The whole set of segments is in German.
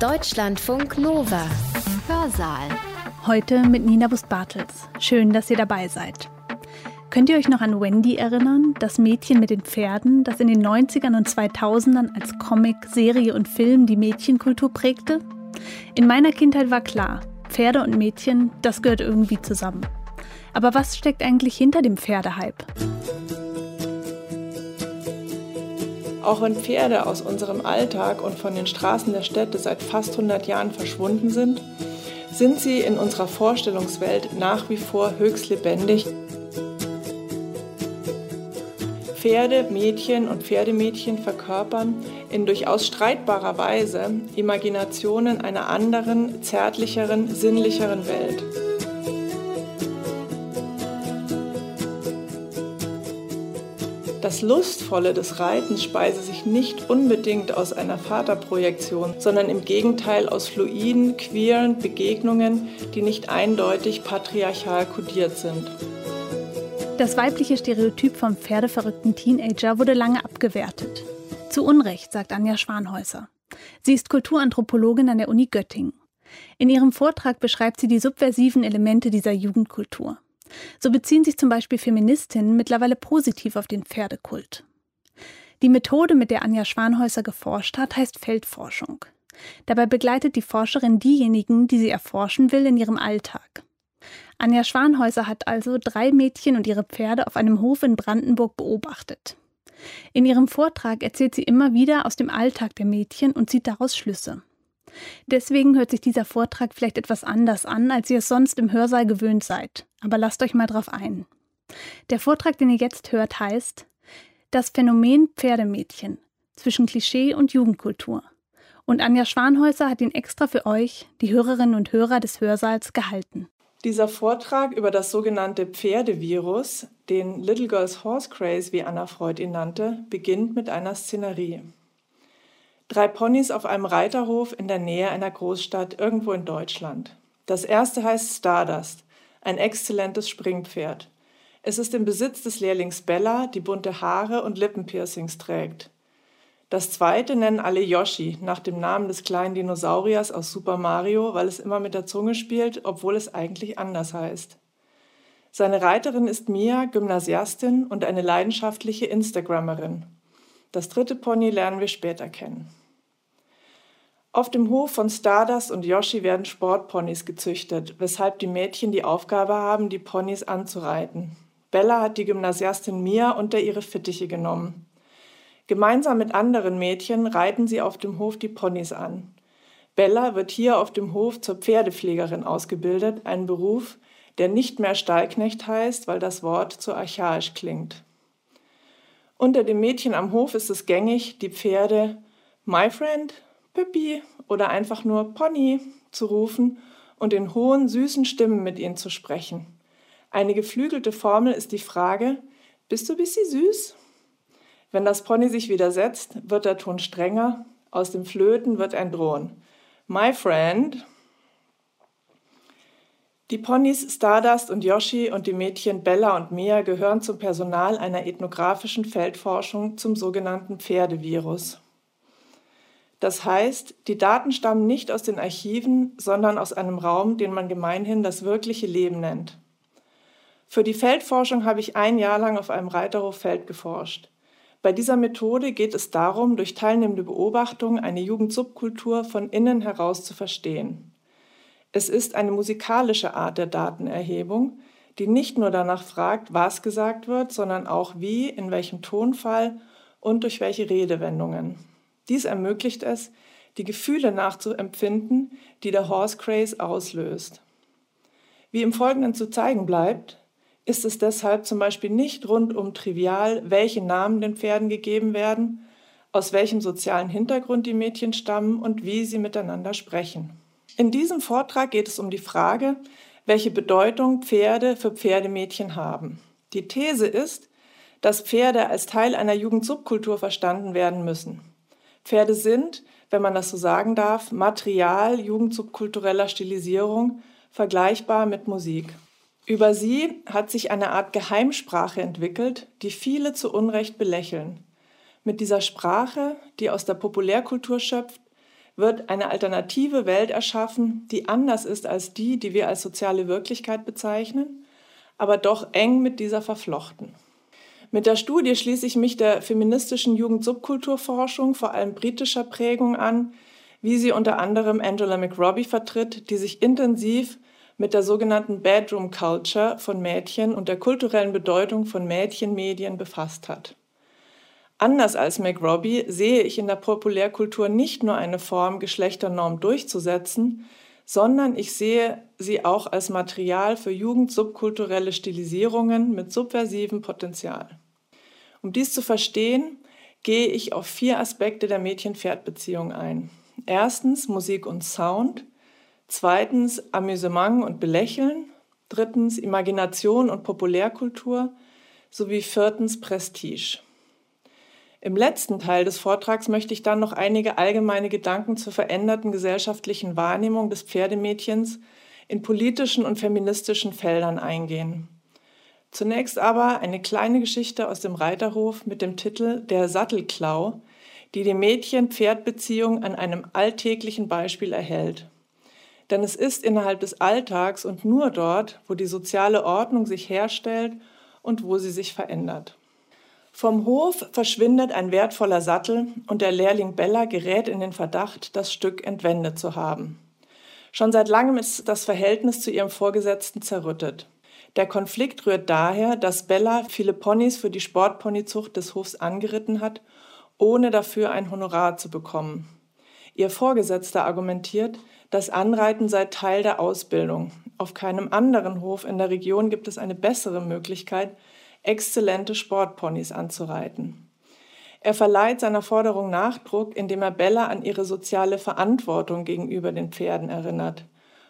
Deutschlandfunk Nova. Hörsaal. Heute mit Nina Bust-Bartels. Schön, dass ihr dabei seid. Könnt ihr euch noch an Wendy erinnern, das Mädchen mit den Pferden, das in den 90ern und 2000ern als Comic, Serie und Film die Mädchenkultur prägte? In meiner Kindheit war klar, Pferde und Mädchen, das gehört irgendwie zusammen. Aber was steckt eigentlich hinter dem Pferdehype? Auch wenn Pferde aus unserem Alltag und von den Straßen der Städte seit fast 100 Jahren verschwunden sind, sind sie in unserer Vorstellungswelt nach wie vor höchst lebendig. Pferde, Mädchen und Pferdemädchen verkörpern in durchaus streitbarer Weise Imaginationen einer anderen, zärtlicheren, sinnlicheren Welt. Das Lustvolle des Reitens speise sich nicht unbedingt aus einer Vaterprojektion, sondern im Gegenteil aus fluiden, queeren Begegnungen, die nicht eindeutig patriarchal kodiert sind. Das weibliche Stereotyp vom pferdeverrückten Teenager wurde lange abgewertet. Zu Unrecht, sagt Anja Schwanhäuser. Sie ist Kulturanthropologin an der Uni Göttingen. In ihrem Vortrag beschreibt sie die subversiven Elemente dieser Jugendkultur. So beziehen sich zum Beispiel Feministinnen mittlerweile positiv auf den Pferdekult. Die Methode, mit der Anja Schwanhäuser geforscht hat, heißt Feldforschung. Dabei begleitet die Forscherin diejenigen, die sie erforschen will, in ihrem Alltag. Anja Schwanhäuser hat also drei Mädchen und ihre Pferde auf einem Hof in Brandenburg beobachtet. In ihrem Vortrag erzählt sie immer wieder aus dem Alltag der Mädchen und zieht daraus Schlüsse. Deswegen hört sich dieser Vortrag vielleicht etwas anders an, als ihr es sonst im Hörsaal gewöhnt seid. Aber lasst euch mal drauf ein. Der Vortrag, den ihr jetzt hört, heißt Das Phänomen Pferdemädchen zwischen Klischee und Jugendkultur. Und Anja Schwanhäuser hat ihn extra für euch, die Hörerinnen und Hörer des Hörsaals, gehalten. Dieser Vortrag über das sogenannte Pferdevirus, den Little Girls Horse Craze, wie Anna Freud ihn nannte, beginnt mit einer Szenerie. Drei Ponys auf einem Reiterhof in der Nähe einer Großstadt irgendwo in Deutschland. Das erste heißt Stardust, ein exzellentes Springpferd. Es ist im Besitz des Lehrlings Bella, die bunte Haare und Lippenpiercings trägt. Das zweite nennen alle Yoshi, nach dem Namen des kleinen Dinosauriers aus Super Mario, weil es immer mit der Zunge spielt, obwohl es eigentlich anders heißt. Seine Reiterin ist Mia, Gymnasiastin und eine leidenschaftliche Instagrammerin. Das dritte Pony lernen wir später kennen. Auf dem Hof von Stardust und Yoshi werden Sportponys gezüchtet, weshalb die Mädchen die Aufgabe haben, die Ponys anzureiten. Bella hat die Gymnasiastin Mia unter ihre Fittiche genommen. Gemeinsam mit anderen Mädchen reiten sie auf dem Hof die Ponys an. Bella wird hier auf dem Hof zur Pferdepflegerin ausgebildet, ein Beruf, der nicht mehr Stallknecht heißt, weil das Wort zu archaisch klingt. Unter den Mädchen am Hof ist es gängig, die Pferde My Friend, Pippi oder einfach nur Pony zu rufen und in hohen, süßen Stimmen mit ihnen zu sprechen. Eine geflügelte Formel ist die Frage, bist du bisschen süß? Wenn das Pony sich widersetzt, wird der Ton strenger, aus dem Flöten wird ein Drohen. My friend, die Ponys Stardust und Yoshi und die Mädchen Bella und Mia gehören zum Personal einer ethnografischen Feldforschung zum sogenannten Pferdevirus. Das heißt, die Daten stammen nicht aus den Archiven, sondern aus einem Raum, den man gemeinhin das wirkliche Leben nennt. Für die Feldforschung habe ich ein Jahr lang auf einem Reiterhof Feld geforscht. Bei dieser Methode geht es darum, durch teilnehmende Beobachtung eine Jugendsubkultur von innen heraus zu verstehen. Es ist eine musikalische Art der Datenerhebung, die nicht nur danach fragt, was gesagt wird, sondern auch wie, in welchem Tonfall und durch welche Redewendungen. Dies ermöglicht es, die Gefühle nachzuempfinden, die der Horse Craze auslöst. Wie im Folgenden zu zeigen bleibt, ist es deshalb zum Beispiel nicht rundum trivial, welche Namen den Pferden gegeben werden, aus welchem sozialen Hintergrund die Mädchen stammen und wie sie miteinander sprechen. In diesem Vortrag geht es um die Frage, welche Bedeutung Pferde für Pferdemädchen haben. Die These ist, dass Pferde als Teil einer Jugendsubkultur verstanden werden müssen. Pferde sind, wenn man das so sagen darf, Material jugendsubkultureller Stilisierung, vergleichbar mit Musik. Über sie hat sich eine Art Geheimsprache entwickelt, die viele zu Unrecht belächeln. Mit dieser Sprache, die aus der Populärkultur schöpft, wird eine alternative Welt erschaffen, die anders ist als die, die wir als soziale Wirklichkeit bezeichnen, aber doch eng mit dieser verflochten. Mit der Studie schließe ich mich der feministischen Jugendsubkulturforschung, vor allem britischer Prägung an, wie sie unter anderem Angela McRobbie vertritt, die sich intensiv mit der sogenannten Bedroom Culture von Mädchen und der kulturellen Bedeutung von Mädchenmedien befasst hat. Anders als McRobbie sehe ich in der Populärkultur nicht nur eine Form, Geschlechternorm durchzusetzen, sondern ich sehe sie auch als Material für jugendsubkulturelle Stilisierungen mit subversivem Potenzial. Um dies zu verstehen, gehe ich auf vier Aspekte der Mädchen-Pferd-Beziehung ein. Erstens Musik und Sound, zweitens Amüsement und Belächeln, drittens Imagination und Populärkultur sowie viertens Prestige. Im letzten Teil des Vortrags möchte ich dann noch einige allgemeine Gedanken zur veränderten gesellschaftlichen Wahrnehmung des Pferdemädchens in politischen und feministischen Feldern eingehen. Zunächst aber eine kleine Geschichte aus dem Reiterhof mit dem Titel Der Sattelklau, die die Mädchen-Pferd-Beziehung an einem alltäglichen Beispiel erhält. Denn es ist innerhalb des Alltags und nur dort, wo die soziale Ordnung sich herstellt und wo sie sich verändert. Vom Hof verschwindet ein wertvoller Sattel und der Lehrling Bella gerät in den Verdacht, das Stück entwendet zu haben. Schon seit langem ist das Verhältnis zu ihrem Vorgesetzten zerrüttet. Der Konflikt rührt daher, dass Bella viele Ponys für die Sportponyzucht des Hofs angeritten hat, ohne dafür ein Honorar zu bekommen. Ihr Vorgesetzter argumentiert, das Anreiten sei Teil der Ausbildung. Auf keinem anderen Hof in der Region gibt es eine bessere Möglichkeit, exzellente Sportponys anzureiten. Er verleiht seiner Forderung Nachdruck, indem er Bella an ihre soziale Verantwortung gegenüber den Pferden erinnert.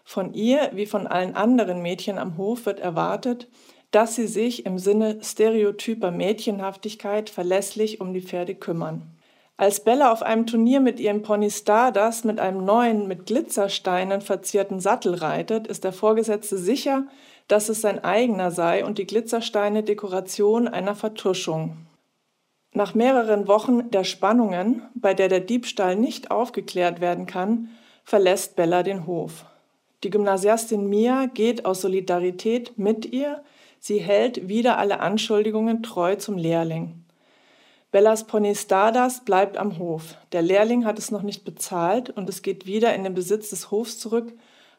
Von ihr wie von allen anderen Mädchen am Hof wird erwartet, dass sie sich im Sinne stereotyper Mädchenhaftigkeit verlässlich um die Pferde kümmern. Als Bella auf einem Turnier mit ihrem Pony Stardust mit einem neuen, mit Glitzersteinen verzierten Sattel reitet, ist der Vorgesetzte sicher, dass es sein eigener sei und die Glitzersteine Dekoration einer Vertuschung. Nach mehreren Wochen der Spannungen, bei der der Diebstahl nicht aufgeklärt werden kann, verlässt Bella den Hof. Die Gymnasiastin Mia geht aus Solidarität mit ihr, sie hält wieder alle Anschuldigungen treu zum Lehrling. Bellas Pony Stardust bleibt am Hof. Der Lehrling hat es noch nicht bezahlt und es geht wieder in den Besitz des Hofs zurück,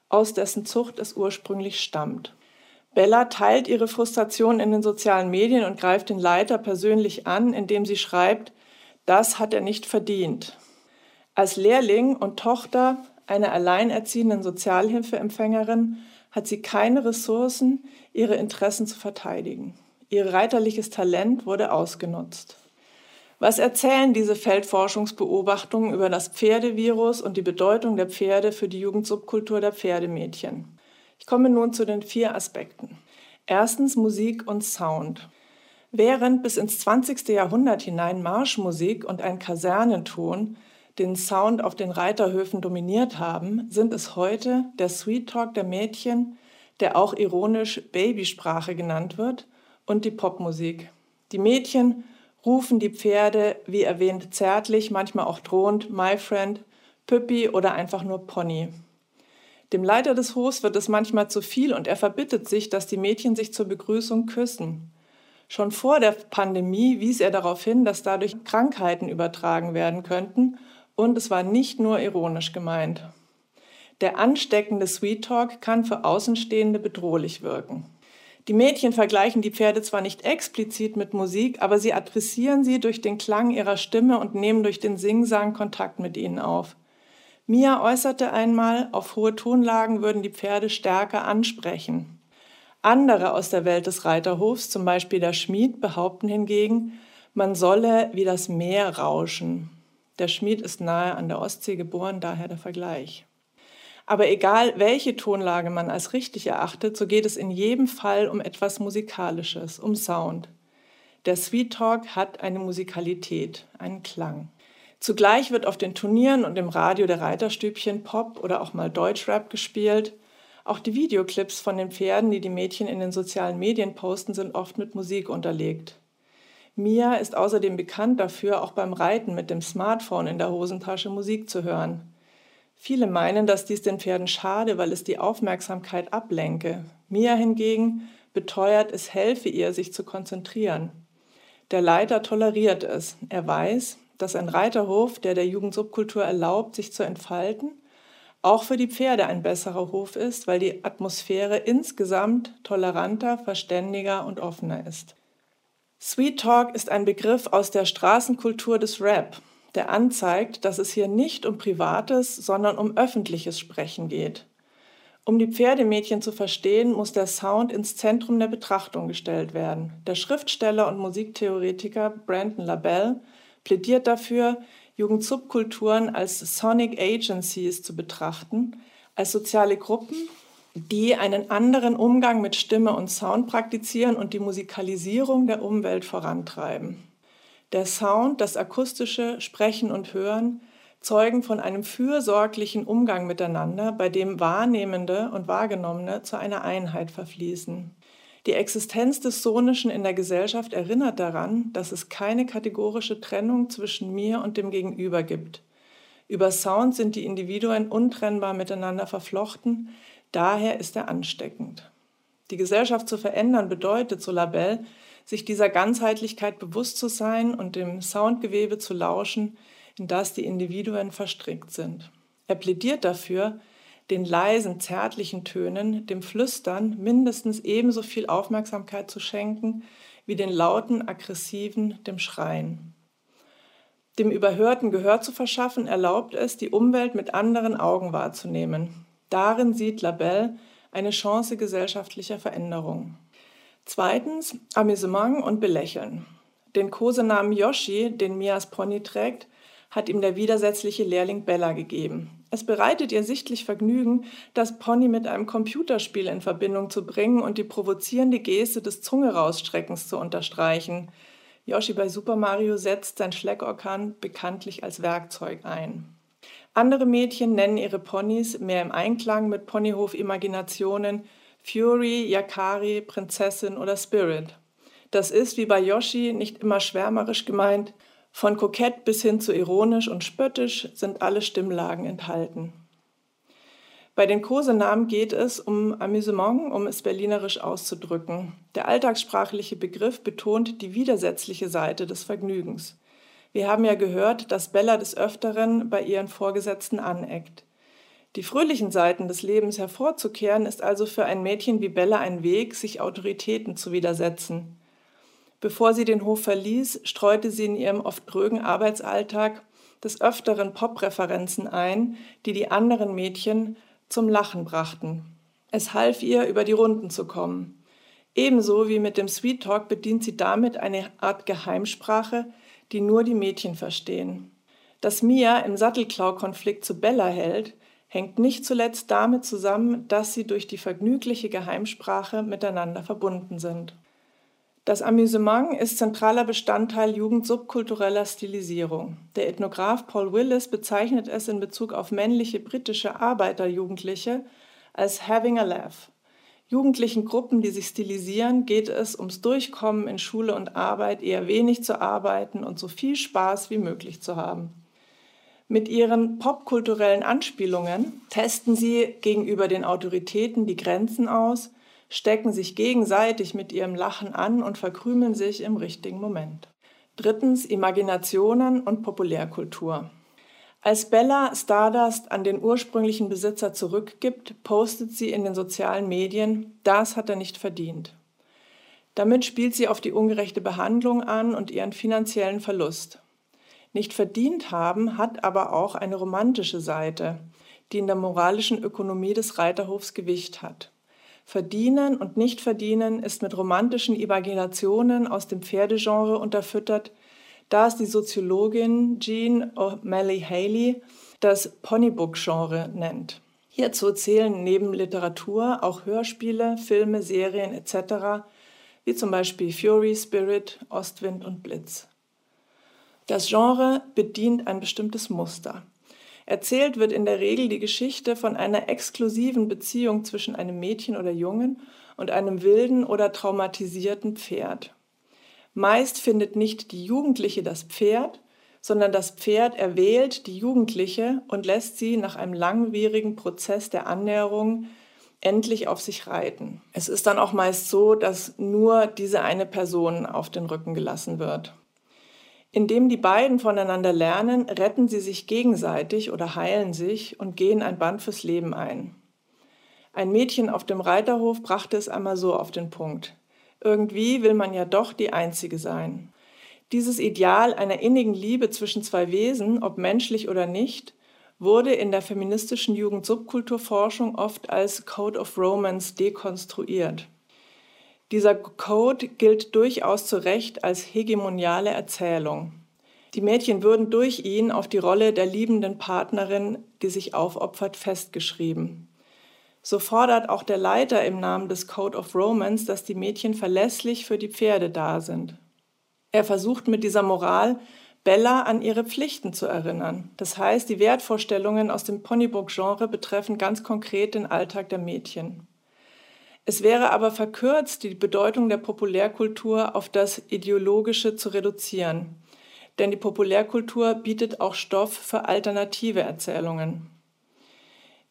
aus dessen Zucht es ursprünglich stammt. Bella teilt ihre Frustration in den sozialen Medien und greift den Leiter persönlich an, indem sie schreibt, das hat er nicht verdient. Als Lehrling und Tochter einer alleinerziehenden Sozialhilfeempfängerin hat sie keine Ressourcen, ihre Interessen zu verteidigen. Ihr reiterliches Talent wurde ausgenutzt. Was erzählen diese Feldforschungsbeobachtungen über das Pferdevirus und die Bedeutung der Pferde für die Jugendsubkultur der Pferdemädchen? Ich komme nun zu den vier Aspekten. Erstens Musik und Sound. Während bis ins 20. Jahrhundert hinein Marschmusik und ein Kasernenton den Sound auf den Reiterhöfen dominiert haben, sind es heute der Sweet Talk der Mädchen, der auch ironisch Babysprache genannt wird, und die Popmusik. Die Mädchen rufen die Pferde, wie erwähnt, zärtlich, manchmal auch drohend, My Friend, Püppi oder einfach nur Pony. Dem Leiter des Hofs wird es manchmal zu viel und er verbittet sich, dass die Mädchen sich zur Begrüßung küssen. Schon vor der Pandemie wies er darauf hin, dass dadurch Krankheiten übertragen werden könnten und es war nicht nur ironisch gemeint. Der ansteckende Sweet Talk kann für Außenstehende bedrohlich wirken. Die Mädchen vergleichen die Pferde zwar nicht explizit mit Musik, aber sie adressieren sie durch den Klang ihrer Stimme und nehmen durch den Singsang Kontakt mit ihnen auf. Mia äußerte einmal, auf hohe Tonlagen würden die Pferde stärker ansprechen. Andere aus der Welt des Reiterhofs, zum Beispiel der Schmied, behaupten hingegen, man solle wie das Meer rauschen. Der Schmied ist nahe an der Ostsee geboren, daher der Vergleich. Aber egal, welche Tonlage man als richtig erachtet, so geht es in jedem Fall um etwas Musikalisches, um Sound. Der Sweet Talk hat eine Musikalität, einen Klang. Zugleich wird auf den Turnieren und im Radio der Reiterstübchen Pop oder auch mal Deutschrap gespielt. Auch die Videoclips von den Pferden, die die Mädchen in den sozialen Medien posten, sind oft mit Musik unterlegt. Mia ist außerdem bekannt dafür, auch beim Reiten mit dem Smartphone in der Hosentasche Musik zu hören. Viele meinen, dass dies den Pferden schade, weil es die Aufmerksamkeit ablenke. Mia hingegen beteuert, es helfe ihr, sich zu konzentrieren. Der Leiter toleriert es. Er weiß, dass ein Reiterhof, der der Jugendsubkultur erlaubt, sich zu entfalten, auch für die Pferde ein besserer Hof ist, weil die Atmosphäre insgesamt toleranter, verständiger und offener ist. Sweet Talk ist ein Begriff aus der Straßenkultur des Rap, der anzeigt, dass es hier nicht um privates, sondern um öffentliches Sprechen geht. Um die Pferdemädchen zu verstehen, muss der Sound ins Zentrum der Betrachtung gestellt werden. Der Schriftsteller und Musiktheoretiker Brandon LaBelle plädiert dafür, Jugendsubkulturen als Sonic Agencies zu betrachten, als soziale Gruppen, die einen anderen Umgang mit Stimme und Sound praktizieren und die Musikalisierung der Umwelt vorantreiben. Der Sound, das akustische Sprechen und Hören zeugen von einem fürsorglichen Umgang miteinander, bei dem Wahrnehmende und Wahrgenommene zu einer Einheit verfließen. Die Existenz des Sonischen in der Gesellschaft erinnert daran, dass es keine kategorische Trennung zwischen mir und dem Gegenüber gibt. Über Sound sind die Individuen untrennbar miteinander verflochten, daher ist er ansteckend. Die Gesellschaft zu verändern bedeutet, so Labelle, sich dieser Ganzheitlichkeit bewusst zu sein und dem Soundgewebe zu lauschen, in das die Individuen verstrickt sind. Er plädiert dafür, den leisen, zärtlichen Tönen, dem Flüstern mindestens ebenso viel Aufmerksamkeit zu schenken wie den lauten, aggressiven, dem Schreien. Dem Überhörten Gehör zu verschaffen, erlaubt es, die Umwelt mit anderen Augen wahrzunehmen. Darin sieht Labelle eine Chance gesellschaftlicher Veränderung. Zweitens Amüsement und Belächeln. Den Kosenamen Yoshi, den Mias Pony trägt, hat ihm der widersetzliche Lehrling Bella gegeben. Es bereitet ihr sichtlich Vergnügen, das Pony mit einem Computerspiel in Verbindung zu bringen und die provozierende Geste des Zunge-Rausstreckens zu unterstreichen. Yoshi bei Super Mario setzt sein Schleckorkan bekanntlich als Werkzeug ein. Andere Mädchen nennen ihre Ponys mehr im Einklang mit Ponyhof-Imaginationen Fury, Yakari, Prinzessin oder Spirit. Das ist, wie bei Yoshi, nicht immer schwärmerisch gemeint, von kokett bis hin zu ironisch und spöttisch sind alle Stimmlagen enthalten. Bei den Kosenamen geht es um Amüsement, um es berlinerisch auszudrücken. Der alltagssprachliche Begriff betont die widersetzliche Seite des Vergnügens. Wir haben ja gehört, dass Bella des Öfteren bei ihren Vorgesetzten aneckt. Die fröhlichen Seiten des Lebens hervorzukehren, ist also für ein Mädchen wie Bella ein Weg, sich Autoritäten zu widersetzen. Bevor sie den Hof verließ, streute sie in ihrem oft drögen Arbeitsalltag des Öfteren Pop-Referenzen ein, die die anderen Mädchen zum Lachen brachten. Es half ihr, über die Runden zu kommen. Ebenso wie mit dem Sweet Talk bedient sie damit eine Art Geheimsprache, die nur die Mädchen verstehen. Dass Mia im Sattelklau-Konflikt zu Bella hält, hängt nicht zuletzt damit zusammen, dass sie durch die vergnügliche Geheimsprache miteinander verbunden sind. Das Amüsement ist zentraler Bestandteil jugendsubkultureller Stilisierung. Der Ethnograph Paul Willis bezeichnet es in Bezug auf männliche britische Arbeiterjugendliche als having a laugh. Jugendlichen Gruppen, die sich stilisieren, geht es ums Durchkommen in Schule und Arbeit, eher wenig zu arbeiten und so viel Spaß wie möglich zu haben. Mit ihren popkulturellen Anspielungen testen sie gegenüber den Autoritäten die Grenzen aus stecken sich gegenseitig mit ihrem Lachen an und verkrümeln sich im richtigen Moment. Drittens Imaginationen und Populärkultur. Als Bella Stardust an den ursprünglichen Besitzer zurückgibt, postet sie in den sozialen Medien, das hat er nicht verdient. Damit spielt sie auf die ungerechte Behandlung an und ihren finanziellen Verlust. Nicht verdient haben hat aber auch eine romantische Seite, die in der moralischen Ökonomie des Reiterhofs Gewicht hat. Verdienen und Nicht-Verdienen ist mit romantischen Imaginationen aus dem Pferdegenre unterfüttert, da es die Soziologin Jean O'Malley Haley das Ponybook-Genre nennt. Hierzu zählen neben Literatur auch Hörspiele, Filme, Serien etc., wie zum Beispiel Fury, Spirit, Ostwind und Blitz. Das Genre bedient ein bestimmtes Muster. Erzählt wird in der Regel die Geschichte von einer exklusiven Beziehung zwischen einem Mädchen oder Jungen und einem wilden oder traumatisierten Pferd. Meist findet nicht die Jugendliche das Pferd, sondern das Pferd erwählt die Jugendliche und lässt sie nach einem langwierigen Prozess der Annäherung endlich auf sich reiten. Es ist dann auch meist so, dass nur diese eine Person auf den Rücken gelassen wird. Indem die beiden voneinander lernen, retten sie sich gegenseitig oder heilen sich und gehen ein Band fürs Leben ein. Ein Mädchen auf dem Reiterhof brachte es einmal so auf den Punkt. Irgendwie will man ja doch die Einzige sein. Dieses Ideal einer innigen Liebe zwischen zwei Wesen, ob menschlich oder nicht, wurde in der feministischen Jugendsubkulturforschung oft als Code of Romance dekonstruiert. Dieser Code gilt durchaus zu Recht als hegemoniale Erzählung. Die Mädchen würden durch ihn auf die Rolle der liebenden Partnerin, die sich aufopfert, festgeschrieben. So fordert auch der Leiter im Namen des Code of Romance, dass die Mädchen verlässlich für die Pferde da sind. Er versucht mit dieser Moral Bella an ihre Pflichten zu erinnern. Das heißt, die Wertvorstellungen aus dem Ponybook-Genre betreffen ganz konkret den Alltag der Mädchen. Es wäre aber verkürzt, die Bedeutung der Populärkultur auf das Ideologische zu reduzieren. Denn die Populärkultur bietet auch Stoff für alternative Erzählungen.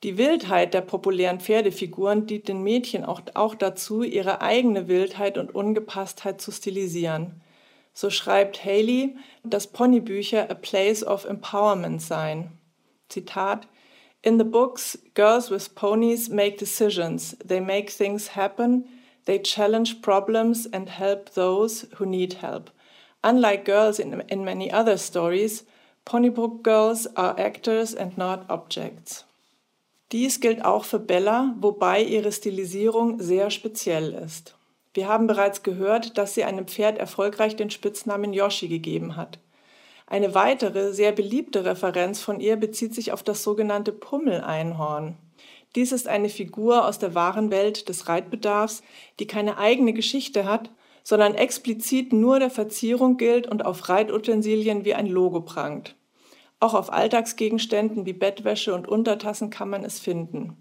Die Wildheit der populären Pferdefiguren dient den Mädchen auch, auch dazu, ihre eigene Wildheit und Ungepasstheit zu stilisieren. So schreibt Haley, dass Ponybücher a place of empowerment seien. Zitat In the books, girls with ponies make decisions, they make things happen, they challenge problems and help those who need help. Unlike girls in, in many other stories, Ponybook girls are actors and not objects. Dies gilt auch für Bella, wobei ihre Stilisierung sehr speziell ist. Wir haben bereits gehört, dass sie einem Pferd erfolgreich den Spitznamen Yoshi gegeben hat. Eine weitere, sehr beliebte Referenz von ihr bezieht sich auf das sogenannte Pummeleinhorn. Dies ist eine Figur aus der wahren Welt des Reitbedarfs, die keine eigene Geschichte hat, sondern explizit nur der Verzierung gilt und auf Reitutensilien wie ein Logo prangt. Auch auf Alltagsgegenständen wie Bettwäsche und Untertassen kann man es finden.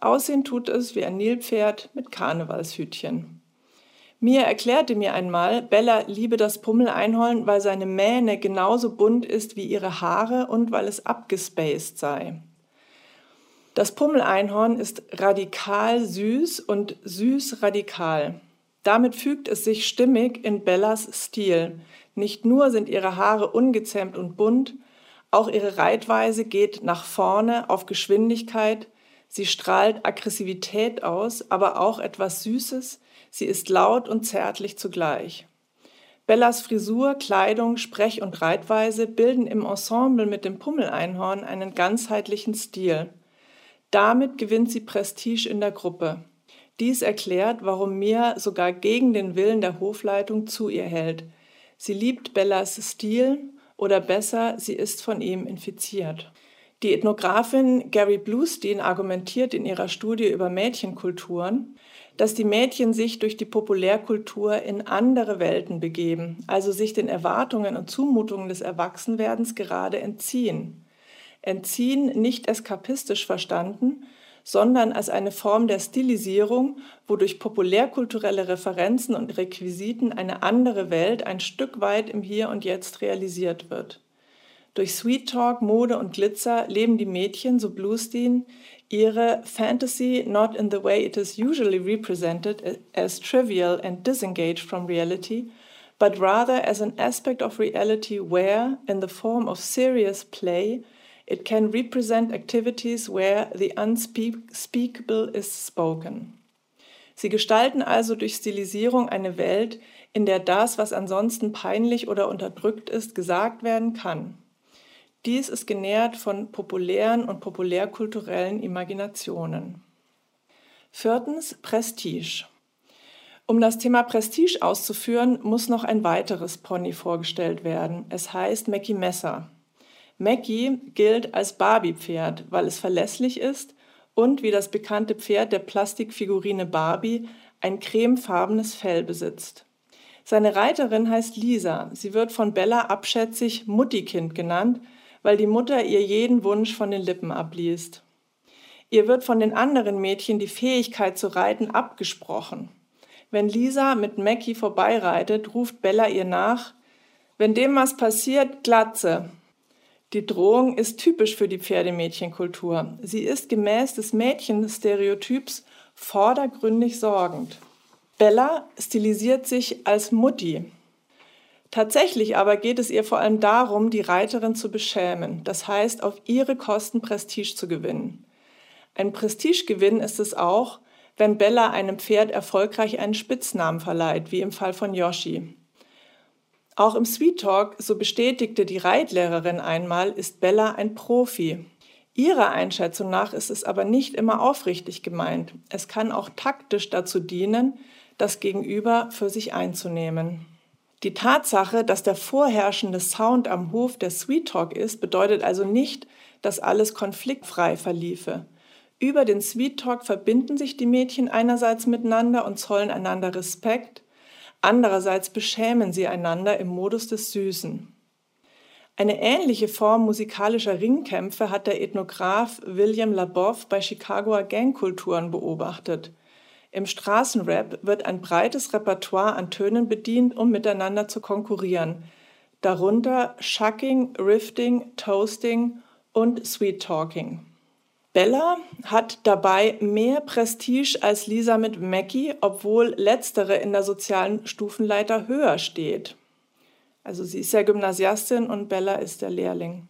Aussehen tut es wie ein Nilpferd mit Karnevalshütchen. Mia erklärte mir einmal, Bella liebe das Pummeleinhorn, weil seine Mähne genauso bunt ist wie ihre Haare und weil es abgespaced sei. Das Pummeleinhorn ist radikal süß und süß radikal. Damit fügt es sich stimmig in Bellas Stil. Nicht nur sind ihre Haare ungezähmt und bunt, auch ihre Reitweise geht nach vorne auf Geschwindigkeit, sie strahlt Aggressivität aus, aber auch etwas Süßes, Sie ist laut und zärtlich zugleich. Bellas Frisur, Kleidung, Sprech- und Reitweise bilden im Ensemble mit dem Pummeleinhorn einen ganzheitlichen Stil. Damit gewinnt sie Prestige in der Gruppe. Dies erklärt, warum Mia sogar gegen den Willen der Hofleitung zu ihr hält. Sie liebt Bellas Stil oder besser, sie ist von ihm infiziert. Die Ethnografin Gary Bluestein argumentiert in ihrer Studie über Mädchenkulturen, dass die Mädchen sich durch die Populärkultur in andere Welten begeben, also sich den Erwartungen und Zumutungen des Erwachsenwerdens gerade entziehen. Entziehen nicht eskapistisch verstanden, sondern als eine Form der Stilisierung, wodurch populärkulturelle Referenzen und Requisiten eine andere Welt ein Stück weit im Hier und Jetzt realisiert wird. Durch Sweet Talk, Mode und Glitzer leben die Mädchen, so Bluestein, ihre Fantasy not in the way it is usually represented as trivial and disengaged from reality, but rather as an aspect of reality where, in the form of serious play, it can represent activities where the unspeakable is spoken. Sie gestalten also durch Stilisierung eine Welt, in der das, was ansonsten peinlich oder unterdrückt ist, gesagt werden kann. Dies ist genährt von populären und populärkulturellen Imaginationen. Viertens Prestige. Um das Thema Prestige auszuführen, muss noch ein weiteres Pony vorgestellt werden. Es heißt Mackie Messer. Mackie gilt als Barbie-Pferd, weil es verlässlich ist und wie das bekannte Pferd der Plastikfigurine Barbie ein cremefarbenes Fell besitzt. Seine Reiterin heißt Lisa. Sie wird von Bella abschätzig Muttikind genannt, weil die Mutter ihr jeden Wunsch von den Lippen abliest. Ihr wird von den anderen Mädchen die Fähigkeit zu reiten abgesprochen. Wenn Lisa mit Mackie vorbeireitet, ruft Bella ihr nach, Wenn dem was passiert, Glatze. Die Drohung ist typisch für die Pferdemädchenkultur. Sie ist gemäß des Mädchenstereotyps vordergründig sorgend. Bella stilisiert sich als Mutti. Tatsächlich aber geht es ihr vor allem darum, die Reiterin zu beschämen, das heißt auf ihre Kosten Prestige zu gewinnen. Ein Prestigegewinn ist es auch, wenn Bella einem Pferd erfolgreich einen Spitznamen verleiht, wie im Fall von Yoshi. Auch im Sweet Talk, so bestätigte die Reitlehrerin einmal, ist Bella ein Profi. Ihrer Einschätzung nach ist es aber nicht immer aufrichtig gemeint. Es kann auch taktisch dazu dienen, das Gegenüber für sich einzunehmen. Die Tatsache, dass der vorherrschende Sound am Hof der Sweet Talk ist, bedeutet also nicht, dass alles konfliktfrei verliefe. Über den Sweet Talk verbinden sich die Mädchen einerseits miteinander und zollen einander Respekt, Andererseits beschämen sie einander im Modus des Süßen. Eine ähnliche Form musikalischer Ringkämpfe hat der Ethnograph William Laboff bei Chicagoer Gangkulturen beobachtet. Im Straßenrap wird ein breites Repertoire an Tönen bedient, um miteinander zu konkurrieren. Darunter Shucking, Rifting, Toasting und Sweet Talking. Bella hat dabei mehr Prestige als Lisa mit Mackie, obwohl letztere in der sozialen Stufenleiter höher steht. Also sie ist ja Gymnasiastin und Bella ist der Lehrling.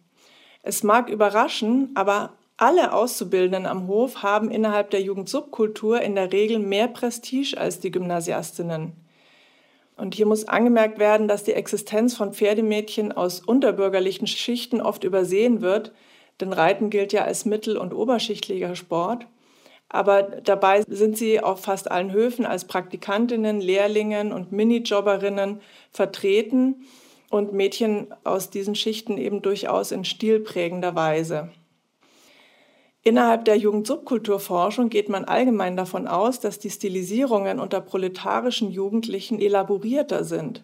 Es mag überraschen, aber alle Auszubildenden am Hof haben innerhalb der Jugendsubkultur in der Regel mehr Prestige als die Gymnasiastinnen. Und hier muss angemerkt werden, dass die Existenz von Pferdemädchen aus unterbürgerlichen Schichten oft übersehen wird, denn Reiten gilt ja als mittel- und oberschichtlicher Sport. Aber dabei sind sie auf fast allen Höfen als Praktikantinnen, Lehrlingen und Minijobberinnen vertreten und Mädchen aus diesen Schichten eben durchaus in stilprägender Weise. Innerhalb der Jugendsubkulturforschung geht man allgemein davon aus, dass die Stilisierungen unter proletarischen Jugendlichen elaborierter sind.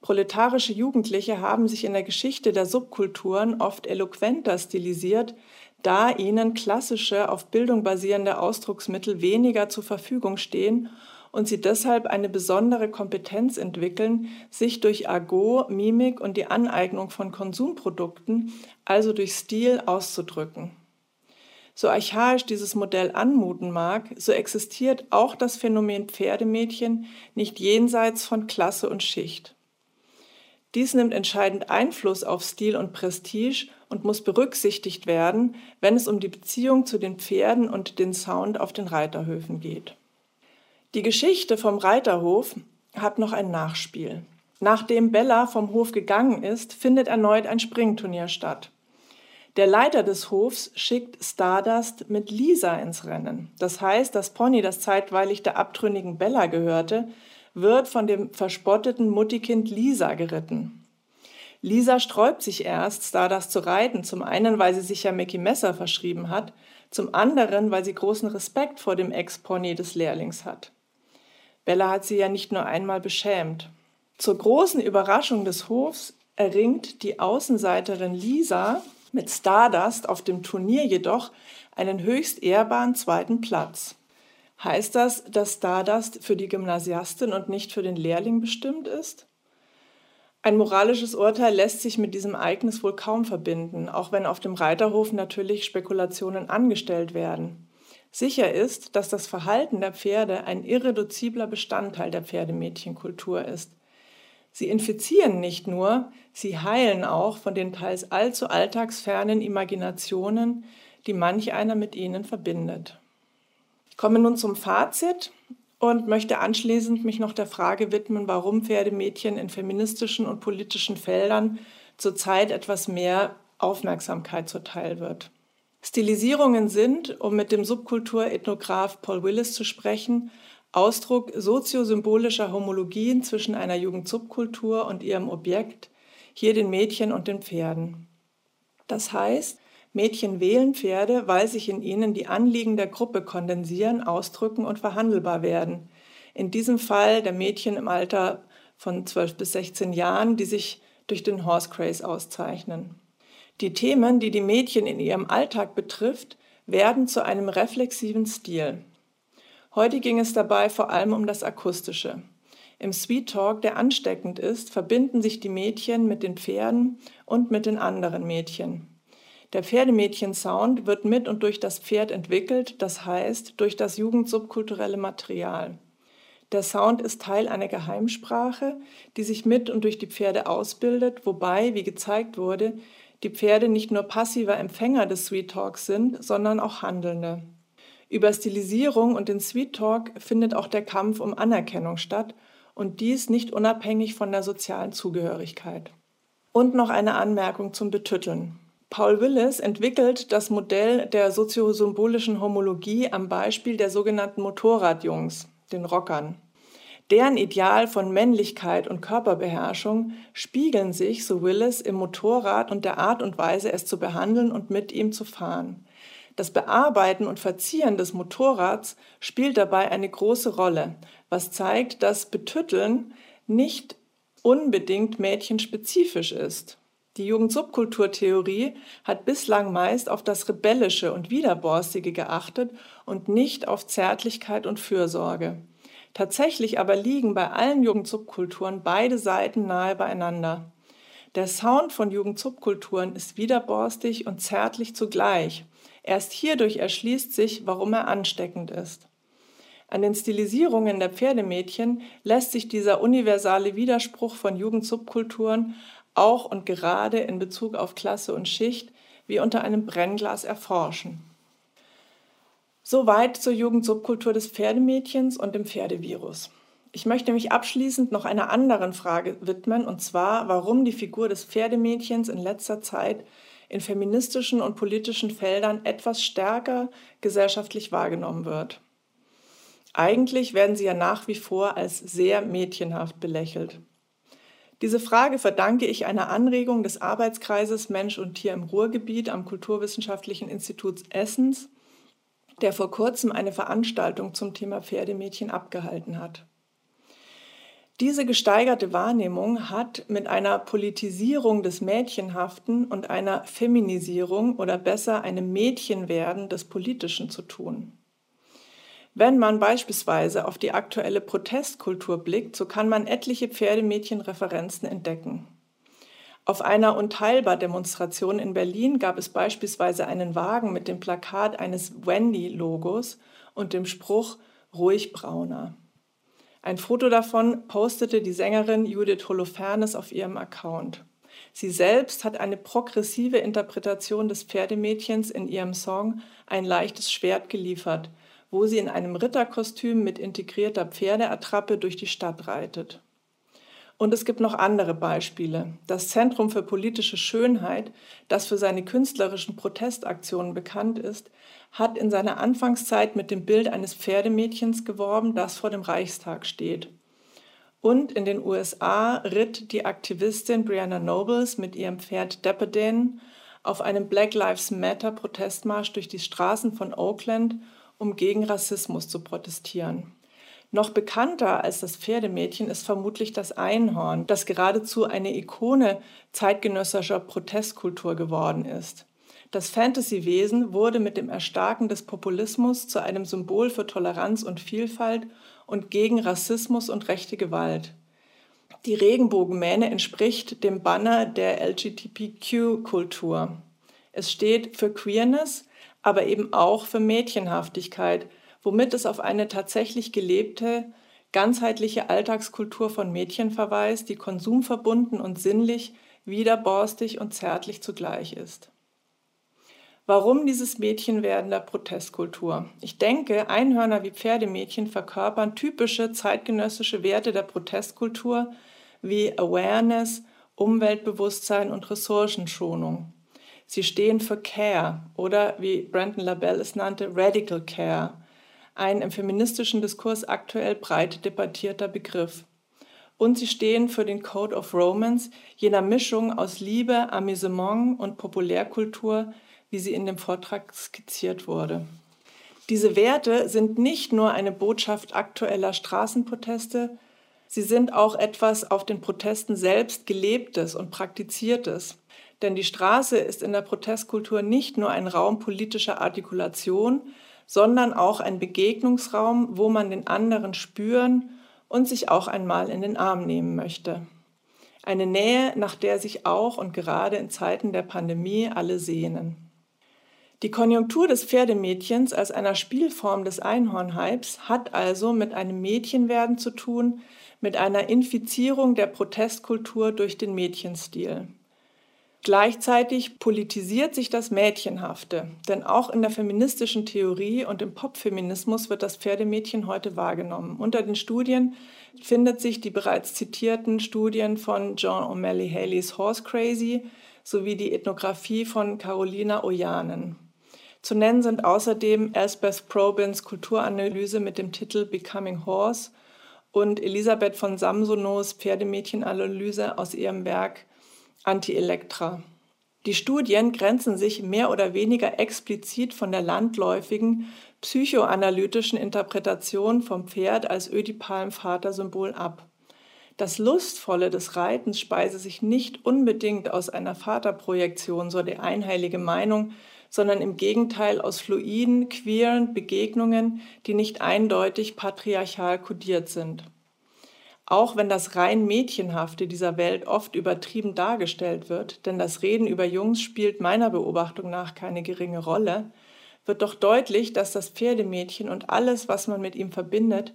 Proletarische Jugendliche haben sich in der Geschichte der Subkulturen oft eloquenter stilisiert, da ihnen klassische, auf Bildung basierende Ausdrucksmittel weniger zur Verfügung stehen und sie deshalb eine besondere Kompetenz entwickeln, sich durch Argot, Mimik und die Aneignung von Konsumprodukten, also durch Stil, auszudrücken. So archaisch dieses Modell anmuten mag, so existiert auch das Phänomen Pferdemädchen nicht jenseits von Klasse und Schicht. Dies nimmt entscheidend Einfluss auf Stil und Prestige und muss berücksichtigt werden, wenn es um die Beziehung zu den Pferden und den Sound auf den Reiterhöfen geht. Die Geschichte vom Reiterhof hat noch ein Nachspiel. Nachdem Bella vom Hof gegangen ist, findet erneut ein Springturnier statt. Der Leiter des Hofs schickt Stardust mit Lisa ins Rennen. Das heißt, das Pony, das zeitweilig der abtrünnigen Bella gehörte, wird von dem verspotteten Muttikind Lisa geritten. Lisa sträubt sich erst, Stardust zu reiten, zum einen, weil sie sich ja Mickey Messer verschrieben hat, zum anderen, weil sie großen Respekt vor dem Ex-Pony des Lehrlings hat. Bella hat sie ja nicht nur einmal beschämt. Zur großen Überraschung des Hofs erringt die Außenseiterin Lisa mit Stardust auf dem Turnier jedoch einen höchst ehrbaren zweiten Platz. Heißt das, dass Stardust für die Gymnasiastin und nicht für den Lehrling bestimmt ist? Ein moralisches Urteil lässt sich mit diesem Ereignis wohl kaum verbinden, auch wenn auf dem Reiterhof natürlich Spekulationen angestellt werden. Sicher ist, dass das Verhalten der Pferde ein irreduzibler Bestandteil der Pferdemädchenkultur ist. Sie infizieren nicht nur, sie heilen auch von den teils allzu alltagsfernen Imaginationen, die manch einer mit ihnen verbindet. Ich komme nun zum Fazit und möchte anschließend mich noch der Frage widmen, warum Pferdemädchen in feministischen und politischen Feldern zurzeit etwas mehr Aufmerksamkeit zuteil wird. Stilisierungen sind, um mit dem Subkulturethnograph Paul Willis zu sprechen, Ausdruck soziosymbolischer Homologien zwischen einer Jugendsubkultur und ihrem Objekt, hier den Mädchen und den Pferden. Das heißt, Mädchen wählen Pferde, weil sich in ihnen die Anliegen der Gruppe kondensieren, ausdrücken und verhandelbar werden. In diesem Fall der Mädchen im Alter von 12 bis 16 Jahren, die sich durch den Horse Craze auszeichnen. Die Themen, die die Mädchen in ihrem Alltag betrifft, werden zu einem reflexiven Stil. Heute ging es dabei vor allem um das Akustische. Im Sweet Talk, der ansteckend ist, verbinden sich die Mädchen mit den Pferden und mit den anderen Mädchen. Der Pferdemädchen-Sound wird mit und durch das Pferd entwickelt, das heißt durch das jugendsubkulturelle Material. Der Sound ist Teil einer Geheimsprache, die sich mit und durch die Pferde ausbildet, wobei, wie gezeigt wurde, die Pferde nicht nur passiver Empfänger des Sweet Talks sind, sondern auch Handelnde. Über Stilisierung und den Sweet Talk findet auch der Kampf um Anerkennung statt und dies nicht unabhängig von der sozialen Zugehörigkeit. Und noch eine Anmerkung zum Betütteln. Paul Willis entwickelt das Modell der soziosymbolischen Homologie am Beispiel der sogenannten Motorradjungs, den Rockern. Deren Ideal von Männlichkeit und Körperbeherrschung spiegeln sich, so Willis, im Motorrad und der Art und Weise, es zu behandeln und mit ihm zu fahren. Das Bearbeiten und Verzieren des Motorrads spielt dabei eine große Rolle, was zeigt, dass Betütteln nicht unbedingt mädchenspezifisch ist. Die Jugendsubkulturtheorie hat bislang meist auf das Rebellische und Widerborstige geachtet und nicht auf Zärtlichkeit und Fürsorge. Tatsächlich aber liegen bei allen Jugendsubkulturen beide Seiten nahe beieinander. Der Sound von Jugendsubkulturen ist widerborstig und zärtlich zugleich. Erst hierdurch erschließt sich, warum er ansteckend ist. An den Stilisierungen der Pferdemädchen lässt sich dieser universale Widerspruch von Jugendsubkulturen auch und gerade in Bezug auf Klasse und Schicht wie unter einem Brennglas erforschen. Soweit zur Jugendsubkultur des Pferdemädchens und dem Pferdevirus. Ich möchte mich abschließend noch einer anderen Frage widmen, und zwar, warum die Figur des Pferdemädchens in letzter Zeit in feministischen und politischen Feldern etwas stärker gesellschaftlich wahrgenommen wird. Eigentlich werden sie ja nach wie vor als sehr mädchenhaft belächelt. Diese Frage verdanke ich einer Anregung des Arbeitskreises Mensch und Tier im Ruhrgebiet am Kulturwissenschaftlichen Institut Essens, der vor kurzem eine Veranstaltung zum Thema Pferdemädchen abgehalten hat. Diese gesteigerte Wahrnehmung hat mit einer Politisierung des Mädchenhaften und einer Feminisierung oder besser einem Mädchenwerden des Politischen zu tun. Wenn man beispielsweise auf die aktuelle Protestkultur blickt, so kann man etliche Pferdemädchen-Referenzen entdecken. Auf einer Unteilbar-Demonstration in Berlin gab es beispielsweise einen Wagen mit dem Plakat eines Wendy-Logos und dem Spruch Ruhig Brauner. Ein Foto davon postete die Sängerin Judith Holofernes auf ihrem Account. Sie selbst hat eine progressive Interpretation des Pferdemädchens in ihrem Song Ein leichtes Schwert geliefert – wo sie in einem Ritterkostüm mit integrierter Pferdeattrappe durch die Stadt reitet. Und es gibt noch andere Beispiele. Das Zentrum für politische Schönheit, das für seine künstlerischen Protestaktionen bekannt ist, hat in seiner Anfangszeit mit dem Bild eines Pferdemädchens geworben, das vor dem Reichstag steht. Und in den USA ritt die Aktivistin Brianna Nobles mit ihrem Pferd Depperden auf einem Black Lives Matter Protestmarsch durch die Straßen von Oakland um gegen Rassismus zu protestieren. Noch bekannter als das Pferdemädchen ist vermutlich das Einhorn, das geradezu eine Ikone zeitgenössischer Protestkultur geworden ist. Das Fantasy-Wesen wurde mit dem Erstarken des Populismus zu einem Symbol für Toleranz und Vielfalt und gegen Rassismus und rechte Gewalt. Die Regenbogenmähne entspricht dem Banner der LGBTQ-Kultur. Es steht für Queerness, aber eben auch für Mädchenhaftigkeit, womit es auf eine tatsächlich gelebte, ganzheitliche Alltagskultur von Mädchen verweist, die konsumverbunden und sinnlich, widerborstig und zärtlich zugleich ist. Warum dieses Mädchenwerden der Protestkultur? Ich denke, Einhörner wie Pferdemädchen verkörpern typische zeitgenössische Werte der Protestkultur wie Awareness, Umweltbewusstsein und Ressourcenschonung. Sie stehen für Care oder, wie Brandon LaBelle es nannte, Radical Care, ein im feministischen Diskurs aktuell breit debattierter Begriff. Und sie stehen für den Code of Romance, jener Mischung aus Liebe, Amüsement und Populärkultur, wie sie in dem Vortrag skizziert wurde. Diese Werte sind nicht nur eine Botschaft aktueller Straßenproteste, sie sind auch etwas auf den Protesten selbst gelebtes und praktiziertes. Denn die Straße ist in der Protestkultur nicht nur ein Raum politischer Artikulation, sondern auch ein Begegnungsraum, wo man den anderen spüren und sich auch einmal in den Arm nehmen möchte. Eine Nähe, nach der sich auch und gerade in Zeiten der Pandemie alle sehnen. Die Konjunktur des Pferdemädchens als einer Spielform des Einhornhypes hat also mit einem Mädchenwerden zu tun, mit einer Infizierung der Protestkultur durch den Mädchenstil. Gleichzeitig politisiert sich das Mädchenhafte, denn auch in der feministischen Theorie und im Popfeminismus wird das Pferdemädchen heute wahrgenommen. Unter den Studien findet sich die bereits zitierten Studien von John O'Malley Haleys Horse Crazy sowie die Ethnographie von Carolina Ojanen. Zu nennen sind außerdem Elspeth Probins Kulturanalyse mit dem Titel Becoming Horse und Elisabeth von Samsonos Pferdemädchenanalyse aus ihrem Werk Anti-Elektra. Die Studien grenzen sich mehr oder weniger explizit von der landläufigen psychoanalytischen Interpretation vom Pferd als ödipalem Vatersymbol ab. Das Lustvolle des Reitens speise sich nicht unbedingt aus einer Vaterprojektion, so die einheilige Meinung, sondern im Gegenteil aus fluiden, queeren Begegnungen, die nicht eindeutig patriarchal kodiert sind. Auch wenn das rein Mädchenhafte dieser Welt oft übertrieben dargestellt wird, denn das Reden über Jungs spielt meiner Beobachtung nach keine geringe Rolle, wird doch deutlich, dass das Pferdemädchen und alles, was man mit ihm verbindet,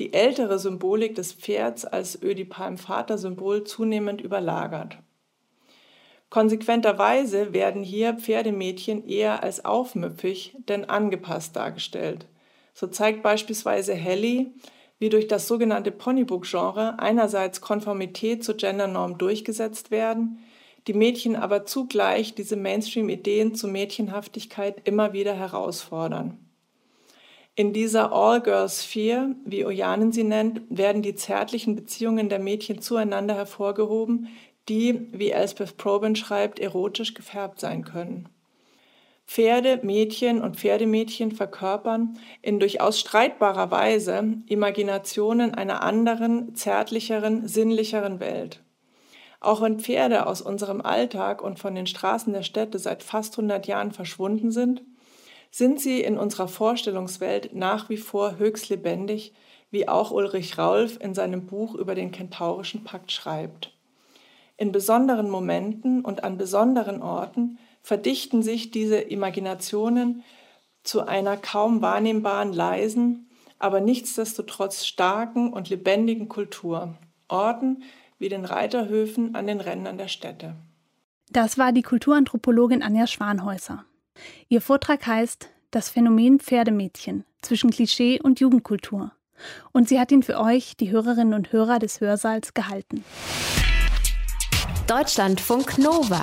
die ältere Symbolik des Pferds als Ödipalm Vatersymbol zunehmend überlagert. Konsequenterweise werden hier Pferdemädchen eher als aufmüpfig denn angepasst dargestellt. So zeigt beispielsweise Helly, wie durch das sogenannte Ponybook-Genre einerseits Konformität zur Gendernorm durchgesetzt werden, die Mädchen aber zugleich diese Mainstream-Ideen zur Mädchenhaftigkeit immer wieder herausfordern. In dieser All-Girls-Sphere, wie Ojanen sie nennt, werden die zärtlichen Beziehungen der Mädchen zueinander hervorgehoben, die, wie Elspeth Probin schreibt, erotisch gefärbt sein können. Pferde, Mädchen und Pferdemädchen verkörpern in durchaus streitbarer Weise Imaginationen einer anderen, zärtlicheren, sinnlicheren Welt. Auch wenn Pferde aus unserem Alltag und von den Straßen der Städte seit fast 100 Jahren verschwunden sind, sind sie in unserer Vorstellungswelt nach wie vor höchst lebendig, wie auch Ulrich Raulf in seinem Buch über den Kentaurischen Pakt schreibt. In besonderen Momenten und an besonderen Orten verdichten sich diese Imaginationen zu einer kaum wahrnehmbaren, leisen, aber nichtsdestotrotz starken und lebendigen Kultur. Orten wie den Reiterhöfen an den Rändern der Städte. Das war die Kulturanthropologin Anja Schwanhäuser. Ihr Vortrag heißt Das Phänomen Pferdemädchen zwischen Klischee und Jugendkultur. Und sie hat ihn für euch, die Hörerinnen und Hörer des Hörsaals, gehalten. Deutschlandfunk Nova.